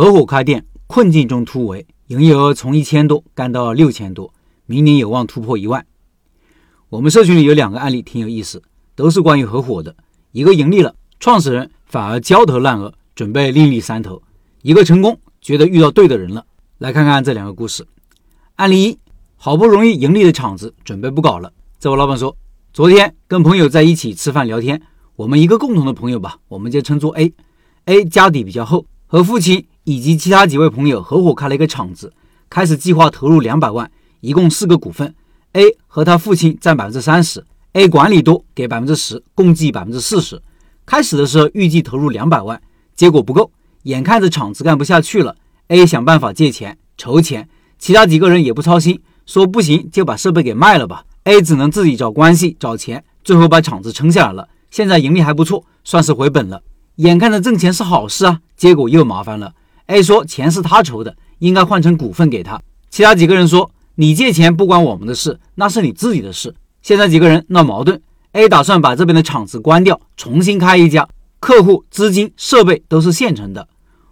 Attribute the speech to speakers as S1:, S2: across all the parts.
S1: 合伙开店，困境中突围，营业额从一千多干到六千多，明年有望突破一万。我们社群里有两个案例挺有意思，都是关于合伙的。一个盈利了，创始人反而焦头烂额，准备另立山头；一个成功，觉得遇到对的人了。来看看这两个故事。案例一：好不容易盈利的厂子，准备不搞了。这位老板说，昨天跟朋友在一起吃饭聊天，我们一个共同的朋友吧，我们就称作 A。A 家底比较厚，和父亲。以及其他几位朋友合伙开了一个厂子，开始计划投入两百万，一共四个股份，A 和他父亲占百分之三十，A 管理多给百分之十，共计百分之四十。开始的时候预计投入两百万，结果不够，眼看着厂子干不下去了，A 想办法借钱筹钱，其他几个人也不操心，说不行就把设备给卖了吧。A 只能自己找关系找钱，最后把厂子撑下来了，现在盈利还不错，算是回本了。眼看着挣钱是好事啊，结果又麻烦了。A 说：“钱是他筹的，应该换成股份给他。”其他几个人说：“你借钱不关我们的事，那是你自己的事。”现在几个人闹矛盾。A 打算把这边的厂子关掉，重新开一家，客户、资金、设备都是现成的。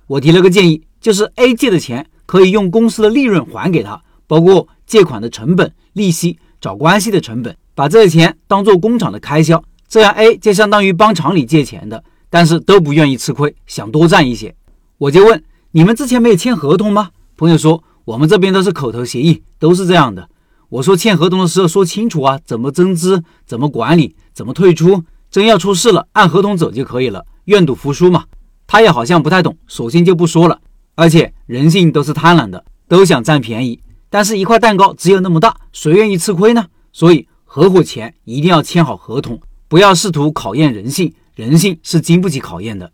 S1: 我提了个建议，就是 A 借的钱可以用公司的利润还给他，包括借款的成本、利息、找关系的成本，把这些钱当做工厂的开销，这样 A 就相当于帮厂里借钱的，但是都不愿意吃亏，想多赚一些。我就问。你们之前没有签合同吗？朋友说我们这边都是口头协议，都是这样的。我说签合同的时候说清楚啊，怎么增资，怎么管理，怎么退出，真要出事了，按合同走就可以了，愿赌服输嘛。他也好像不太懂，索性就不说了。而且人性都是贪婪的，都想占便宜。但是，一块蛋糕只有那么大，谁愿意吃亏呢？所以，合伙前一定要签好合同，不要试图考验人性，人性是经不起考验的。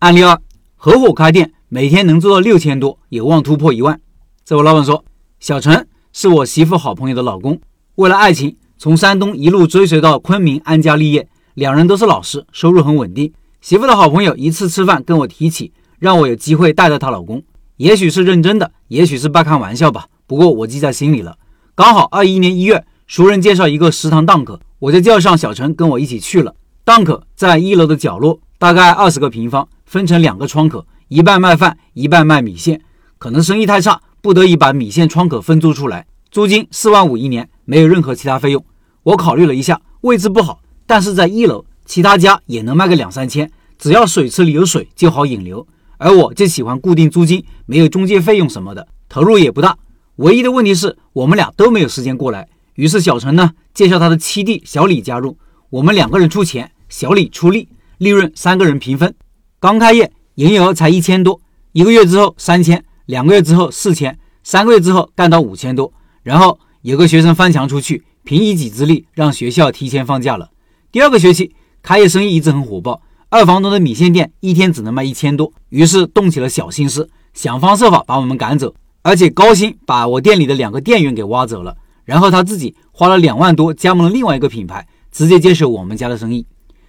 S1: 案例二，合伙开店。每天能做到六千多，有望突破一万。这位老板说：“小陈是我媳妇好朋友的老公，为了爱情从山东一路追随到昆明安家立业。两人都是老师，收入很稳定。媳妇的好朋友一次吃饭跟我提起，让我有机会带带她老公。也许是认真的，也许是半开玩笑吧。不过我记在心里了。刚好二一年一月，熟人介绍一个食堂档口，我就叫上小陈跟我一起去了。档口在一楼的角落，大概二十个平方，分成两个窗口。”一半卖饭，一半卖米线，可能生意太差，不得已把米线窗口分租出来，租金四万五一年，没有任何其他费用。我考虑了一下，位置不好，但是在一楼，其他家也能卖个两三千，只要水池里有水就好引流。而我就喜欢固定租金，没有中介费用什么的，投入也不大。唯一的问题是我们俩都没有时间过来。于是小陈呢介绍他的七弟小李加入，我们两个人出钱，小李出力，利润三个人平分。刚开业。营业额才一千多，一个月之后三千，两个月之后四千，三个月之后干到五千多。然后有个学生翻墙出去，凭一己之力让学校提前放假了。第二个学期开业生意一直很火爆，二房东的米线店一天只能卖一千多，于是动起了小心思，想方设法把我们赶走，而且高薪把我店里的两个店员给挖走了。然后他自己花了两万多加盟了另外一个品牌，直接接手我们家的生意。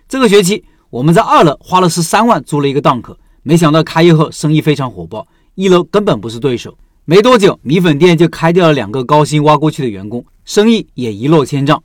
S1: 这个学期我们在二楼花了十三万租了一个档口。没想到开业后生意非常火爆，一楼根本不是对手。没多久，米粉店就开掉了两个高薪挖过去的员工，生意也一落千丈。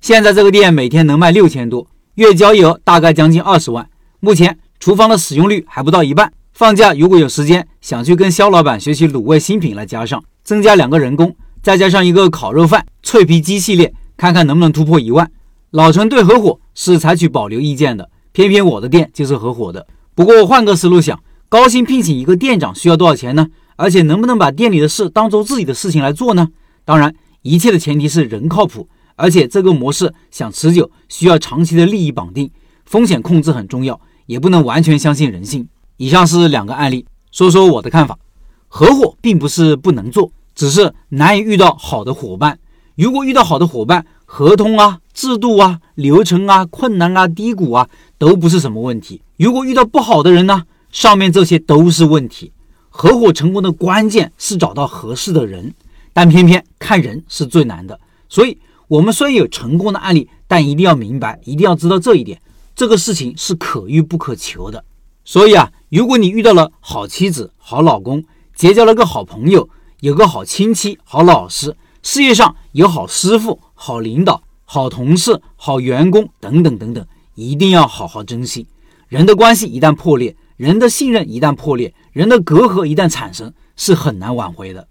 S1: 现在这个店每天能卖六千多，月交易额大概将近二十万。目前厨房的使用率还不到一半。放假如果有时间，想去跟肖老板学习卤味新品来加上，增加两个人工，再加上一个烤肉饭、脆皮鸡系列，看看能不能突破一万。老陈对合伙是采取保留意见的，偏偏我的店就是合伙的。不过换个思路想，高薪聘请一个店长需要多少钱呢？而且能不能把店里的事当做自己的事情来做呢？当然，一切的前提是人靠谱，而且这个模式想持久，需要长期的利益绑定，风险控制很重要，也不能完全相信人性。以上是两个案例，说说我的看法。合伙并不是不能做，只是难以遇到好的伙伴。如果遇到好的伙伴，合同啊、制度啊、流程啊、困难啊、低谷啊，都不是什么问题。如果遇到不好的人呢？上面这些都是问题。合伙成功的关键是找到合适的人，但偏偏看人是最难的。所以，我们虽然有成功的案例，但一定要明白，一定要知道这一点：这个事情是可遇不可求的。所以啊，如果你遇到了好妻子、好老公，结交了个好朋友，有个好亲戚、好老师，事业上有好师傅、好领导、好同事、好员工等等等等，一定要好好珍惜。人的关系一旦破裂，人的信任一旦破裂，人的隔阂一旦产生，是很难挽回的。